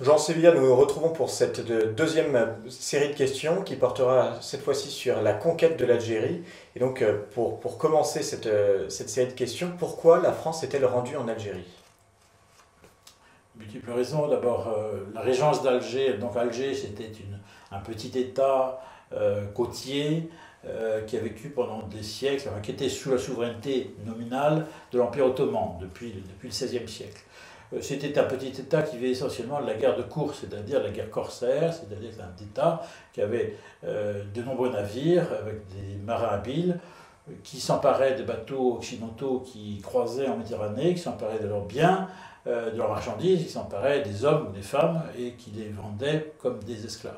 Jean Sévilla, nous nous retrouvons pour cette deuxième série de questions qui portera cette fois-ci sur la conquête de l'Algérie. Et donc, euh, pour, pour commencer cette, euh, cette série de questions, pourquoi la France est-elle rendue en Algérie? Multiples raisons. D'abord, euh, la régence d'Alger. Donc Alger, c'était un petit État euh, côtier euh, qui a vécu pendant des siècles, qui était sous la souveraineté nominale de l'Empire ottoman depuis, depuis le XVIe siècle. C'était un petit État qui vivait essentiellement de la guerre de course, c'est-à-dire la guerre corsaire, c'est-à-dire un État qui avait de nombreux navires avec des marins habiles qui s'emparaient des bateaux occidentaux qui croisaient en Méditerranée, qui s'emparaient de leurs biens, euh, de leurs marchandises, ils s'emparaient des hommes ou des femmes et qui les vendaient comme des esclaves.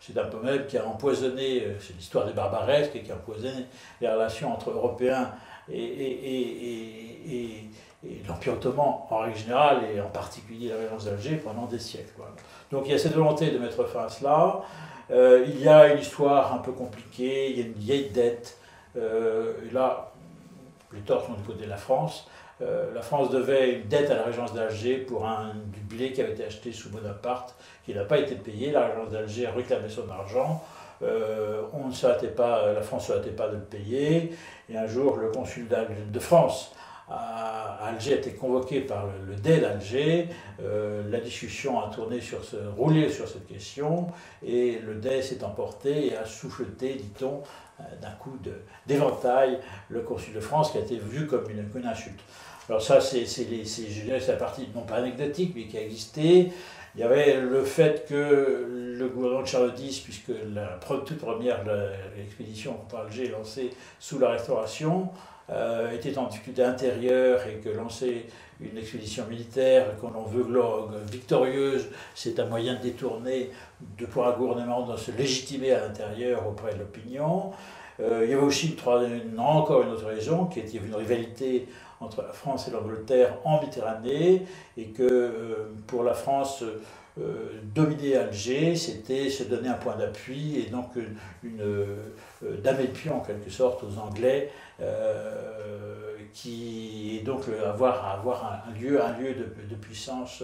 C'est un peu même qui a empoisonné, euh, c'est l'histoire des barbaresques, et qui a empoisonné les relations entre Européens et, et, l'Empire ottoman en règle générale, et en particulier la Régence d'Alger pendant des siècles. Donc il y a cette volonté de mettre fin à cela. Euh, il y a une histoire un peu compliquée, il y a une vieille dette. et là, les torts sont du côté de la France. Euh, la France devait une dette à la régence d'Alger pour un, du blé qui avait été acheté sous Bonaparte, qui n'a pas été payé. La régence d'Alger a réclamé son argent. Euh, on ne pas, la France ne s'arrêtait pas de le payer. Et un jour, le consul de France Alger a été convoqué par le, le d'Alger. Euh, la discussion a tourné sur ce, roulé sur cette question et le DEI s'est emporté et a souffleté, dit-on, d'un coup d'éventail le consul de France qui a été vu comme une, une insulte. Alors ça, c'est la partie non pas anecdotique, mais qui a existé. Il y avait le fait que le gouvernement de Charles X, puisque la toute première expédition contre Alger lancée sous la Restauration, euh, était en difficulté intérieure et que lancer une expédition militaire, qu'on en veut victorieuse, c'est un moyen de détourner de pouvoir gouvernement de se légitimer à l'intérieur auprès de l'opinion. Euh, il y avait aussi une, encore une autre raison, qui était une rivalité entre la France et l'Angleterre en Méditerranée, et que euh, pour la France, euh, dominer Alger, c'était se donner un point d'appui et donc une, une euh, pied en quelque sorte aux Anglais, qui et donc avoir, avoir un, lieu, un lieu de, puissance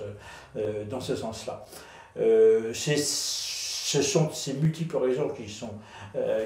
dans ce sens-là. ce sont ces multiples raisons qui, sont,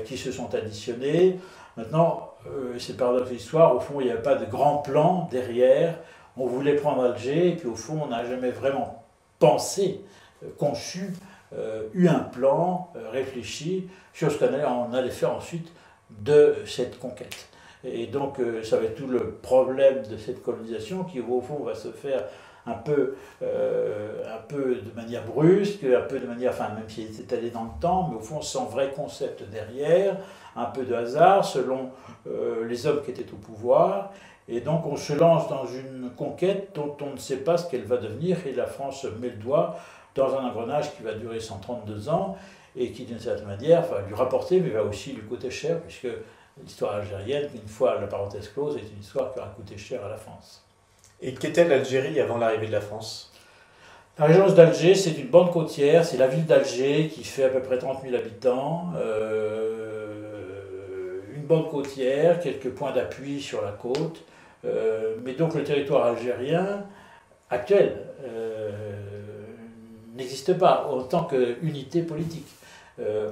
qui se sont additionnées. Maintenant, euh, c'est par notre histoire, au fond, il n'y a pas de grand plan derrière. On voulait prendre Alger, et puis au fond, on n'a jamais vraiment pensé, euh, conçu, euh, eu un plan réfléchi sur ce qu'on allait, faire ensuite de cette conquête. Et donc, ça va être tout le problème de cette colonisation qui, au fond, va se faire un peu, un peu de manière brusque, un peu de manière, enfin, même s'il est allé dans le temps, mais au fond, sans vrai concept derrière, un peu de hasard selon euh, les hommes qui étaient au pouvoir. Et donc on se lance dans une conquête dont on ne sait pas ce qu'elle va devenir et la France met le doigt dans un engrenage qui va durer 132 ans et qui d'une certaine manière va lui rapporter mais va aussi lui coûter cher puisque l'histoire algérienne, une fois la parenthèse close, est une histoire qui aura coûté cher à la France. Et qu'était l'Algérie avant l'arrivée de la France? La région d'Alger, c'est une bande côtière, c'est la ville d'Alger qui fait à peu près 30 000 habitants. Euh, bande côtière, quelques points d'appui sur la côte, euh, mais donc le territoire algérien actuel euh, n'existe pas en tant qu'unité politique.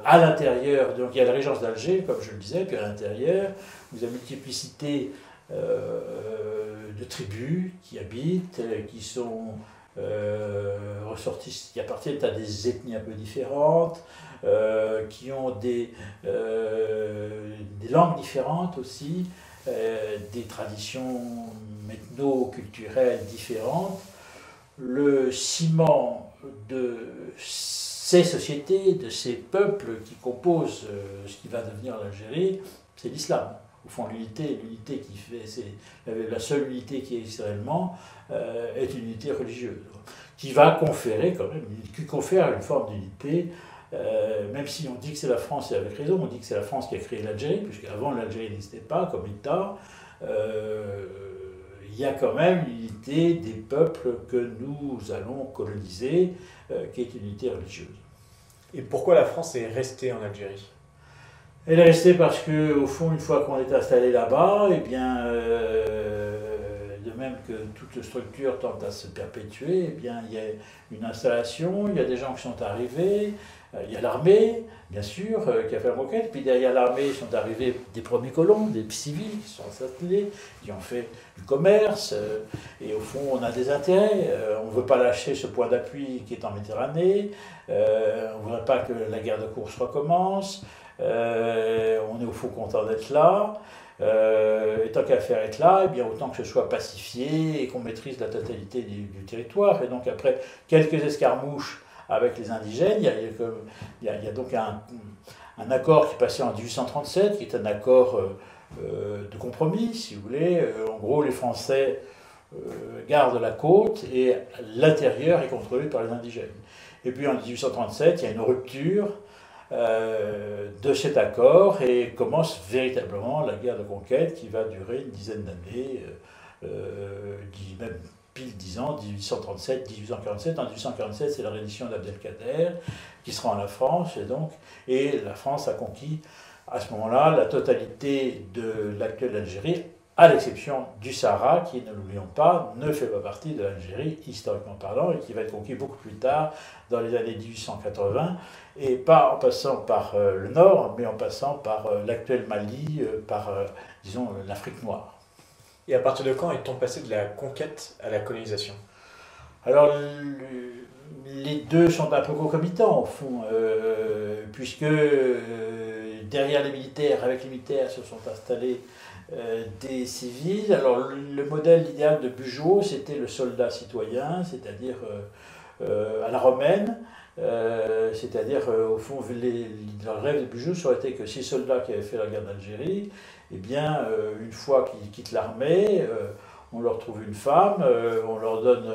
À l'intérieur, donc il y a la régence d'Alger, comme je le disais, puis à l'intérieur, vous avez une multiplicité de tribus qui habitent, qui sont ressorties, qui appartiennent à des ethnies un peu différentes, euh, qui ont des, euh, des langues différentes aussi, euh, des traditions ethno-culturelles différentes. Le ciment de ces sociétés, de ces peuples qui composent ce qui va devenir l'Algérie, c'est l'islam. Au fond, l'unité, l'unité qui fait, c'est la seule unité qui existe réellement, est une unité religieuse, qui va conférer quand même, qui confère une forme d'unité même si on dit que c'est la France, et avec raison, on dit que c'est la France qui a créé l'Algérie, puisque avant l'Algérie n'existait pas comme État, il y a quand même une unité des peuples que nous allons coloniser, qui est une unité religieuse. Et pourquoi la France est restée en Algérie? Elle est restée parce que, au fond, une fois qu'on est installé là-bas, eh bien, euh, de même que toute structure tente à se perpétuer, eh bien, il y a une installation, il y a des gens qui sont arrivés, euh, il y a l'armée, bien sûr, euh, qui a fait la moquette. Puis derrière l'armée sont arrivés des premiers colons, des civils qui sont installés, qui ont fait du commerce. et au fond, on a des intérêts. on ne veut pas lâcher ce point d'appui qui est en Méditerranée. on ne voudrait pas que la guerre de course recommence. On est au fond content d'être là. et tant qu'à faire être là, eh bien autant que ce soit pacifié et qu'on maîtrise la totalité du, territoire. Et donc après quelques escarmouches avec les indigènes. Il y a, donc un, accord qui est passé en 1837, qui est un accord euh, euh, de compromis, si vous voulez. Euh, en gros, les Français gardent la côte et l'intérieur est contrôlé par les indigènes. Et puis en 1837, il y a une rupture de cet accord et commence véritablement la guerre de conquête qui va durer une dizaine d'années, même pile 10 ans, 1837, 1847. En 1847, c'est la reddition d'Abdelkader qui se rend la France, et donc, et la France a conquis à ce moment-là la totalité de l'actuelle Algérie, à l'exception du Sahara, qui, ne l'oublions pas, ne fait pas partie de l'Algérie, historiquement parlant, et qui va être conquis beaucoup plus tard, dans les années 1880, et pas en passant par euh, le nord, mais en passant par euh, l'actuel Mali, euh, par, disons, l'Afrique noire. Et à partir de quand est-on passé de la conquête à la colonisation? Alors, les deux sont un peu concomitants, au fond, puisque derrière les militaires, avec les militaires, se sont installés euh, des civils. Alors, le, modèle idéal de Bugeaud, c'était le soldat citoyen, c'est-à-dire à la romaine. c'est-à-dire, au fond, le rêve de Bugeaud, ça aurait été que ces soldats qui avaient fait la guerre d'Algérie eh bien, euh, une fois qu'ils quittent l'armée, euh, on leur trouve une femme, euh, on leur donne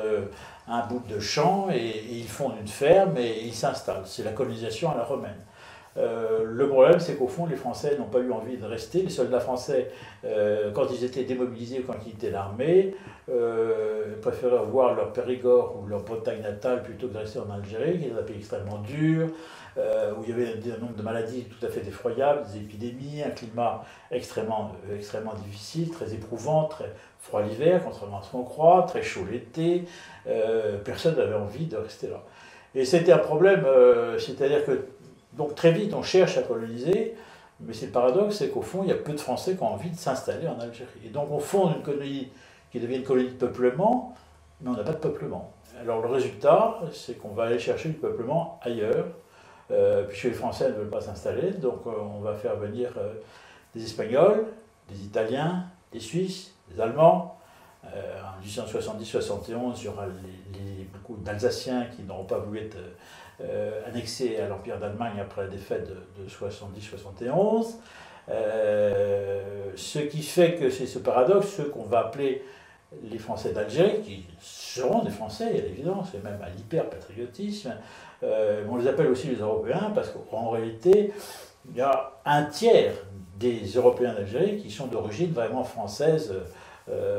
un bout de champ et, ils fondent une ferme et, ils s'installent. C'est la colonisation à la romaine. Le problème, c'est qu'au fond, les Français n'ont pas eu envie de rester. Les soldats français, quand ils étaient démobilisés ou quand ils quittaient l'armée, préféraient voir leur Périgord ou leur Bretagne natale plutôt que de rester en Algérie, qui est un pays extrêmement dur, euh, où il y avait un nombre de maladies tout à fait effroyables, des épidémies, un climat extrêmement, euh, extrêmement difficile, très éprouvant, très froid l'hiver, contrairement à ce qu'on croit, très chaud l'été. Euh, personne n'avait envie de rester là. Et c'était un problème, c'est-à-dire que donc très vite on cherche à coloniser, mais c'est le paradoxe, c'est qu'au fond il y a peu de Français qui ont envie de s'installer en Algérie. Et donc on fonde une colonie qui devient une colonie de peuplement, mais on n'a pas de peuplement. Alors le résultat, c'est qu'on va aller chercher du peuplement ailleurs, euh, puisque les Français ne veulent pas s'installer. Donc euh, on va faire venir euh, des Espagnols, des Italiens, des Suisses, des Allemands. En 1870-71, il y aura beaucoup d'Alsaciens qui n'auront pas voulu être annexés à l'Empire d'Allemagne après la défaite de, 70-71. ce qui fait que c'est ce paradoxe, ceux qu'on va appeler les Français d'Algérie, qui seront des Français, à l'évidence, et même à l'hyper-patriotisme, euh, on les appelle aussi les Européens parce qu'en réalité, il y a un tiers des Européens d'Algérie qui sont d'origine vraiment française, euh,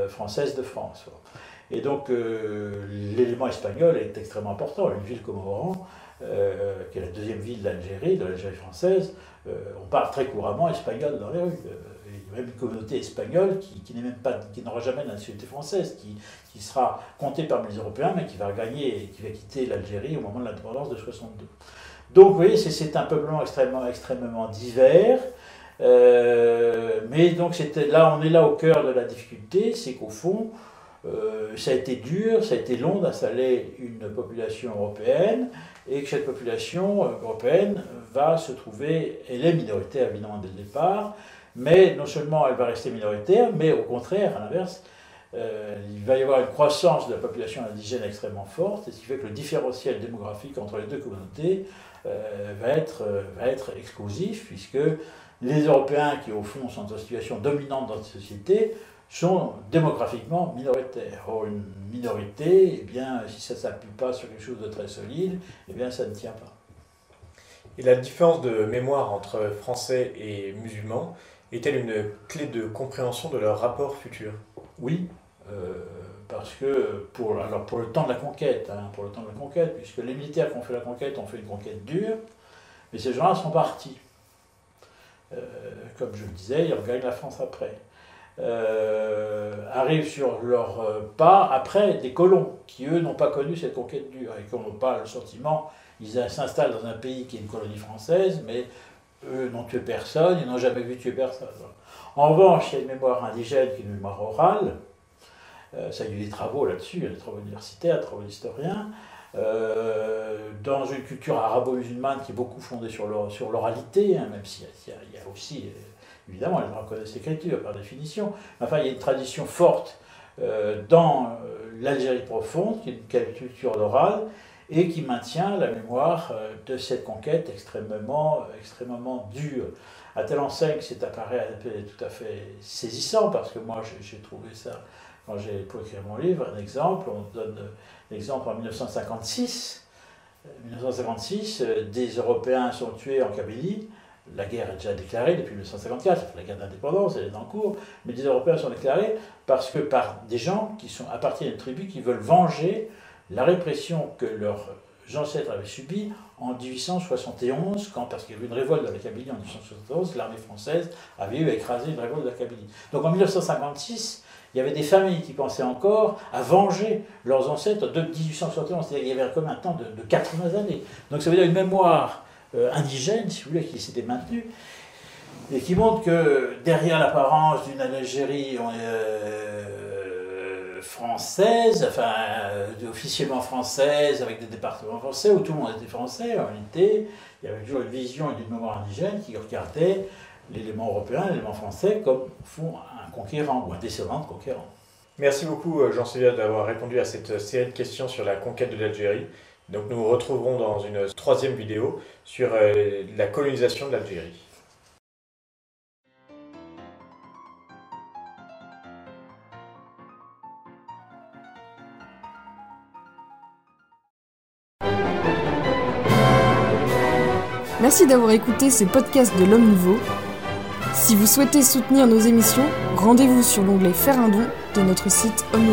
française de France. Et donc euh, l'élément espagnol est extrêmement important. Une ville comme Oran, qui est la deuxième ville d'Algérie, de l'Algérie française, on parle très couramment espagnol dans les rues même une communauté espagnole qui, n'est même pas, qui n'aura jamais la nationalité française, qui, qui sera comptée parmi les Européens, mais qui va gagner qui va quitter l'Algérie au moment de l'indépendance de 62. Donc, vous voyez, c'est un peuplement extrêmement, extrêmement divers. Euh, mais donc, là, on est là au cœur de la difficulté, c'est qu'au fond, euh, ça a été dur, ça a été long d'installer une population européenne, et que cette population européenne va se trouver, elle est minoritaire évidemment dès le départ, mais non seulement elle va rester minoritaire, mais au contraire, à l'inverse, euh, il va y avoir une croissance de la population indigène extrêmement forte, ce qui fait que le différentiel démographique entre les deux communautés euh, va, être, euh, va être explosif, puisque les Européens, qui au fond sont en situation dominante dans cette société, sont démographiquement minoritaires. Or, une minorité, eh bien, si ça ne s'appuie pas sur quelque chose de très solide, eh bien, ça ne tient pas. Et la différence de mémoire entre français et musulmans est-elle une clé de compréhension de leur rapport futur? Oui, euh, parce que pour, alors pour le temps de la conquête, hein, pour le temps de la conquête, puisque les militaires qui ont fait la conquête ont fait une conquête dure, mais ces gens-là sont partis. Euh, comme je le disais, ils regagnent la France après. Euh, arrivent sur leur pas après des colons qui, eux, n'ont pas connu cette conquête dure et qui n'ont pas le sentiment, ils s'installent dans un pays qui est une colonie française, mais eux n'ont tué personne, ils n'ont jamais vu tuer personne. En revanche, il y a une mémoire indigène qui est une mémoire orale. Euh, ça, a eu des travaux là-dessus, il y a des travaux universitaires, des travaux d'historiens. Euh, dans une culture arabo-musulmane qui est beaucoup fondée sur l'oralité, hein, même s'il y, y, a aussi, euh, évidemment, gens reconnaissent l'écriture par définition. Enfin, il y a une tradition forte dans l'Algérie profonde, qui est une culture orale, et qui maintient la mémoire euh, de cette conquête extrêmement, extrêmement dure. À telle enseigne que c'est apparaît tout à fait saisissant, parce que moi j'ai trouvé ça, quand j'ai pour écrire mon livre, un exemple, on donne l'exemple en 1956. 1956, euh, des Européens sont tués en Kabylie, la guerre est déjà déclarée depuis 1954, la guerre d'indépendance, elle est en cours, mais des Européens sont déclarés parce que par des gens qui sont appartiennent à une tribu qui veulent venger la répression que leurs ancêtres avaient subie en 1871, quand, parce qu'il y avait une révolte de la Kabylie en 1871, l'armée française avait eu à écraser une révolte de la Kabylie. Donc en 1956, il y avait des familles qui pensaient encore à venger leurs ancêtres de 1871, c'est-à-dire qu'il y avait comme un temps de, 80 années. Donc ça veut dire une mémoire indigène, si vous voulez, qui s'était maintenue, et qui montre que derrière l'apparence d'une Algérie, euh, française, enfin euh, officiellement française, avec des départements français, où tout le monde était français, en réalité, il y avait toujours une vision et une mémoire indigène qui regardait l'élément européen, l'élément français, comme font un conquérant ou un descendant de conquérant. Merci beaucoup Jean-Sylvain d'avoir répondu à cette série de questions sur la conquête de l'Algérie. Donc nous nous retrouverons dans une troisième vidéo sur euh, la colonisation de l'Algérie. Merci d'avoir écouté ce podcast de l'Homme Nouveau. Si vous souhaitez soutenir nos émissions, rendez-vous sur l'onglet Faire un don de notre site homme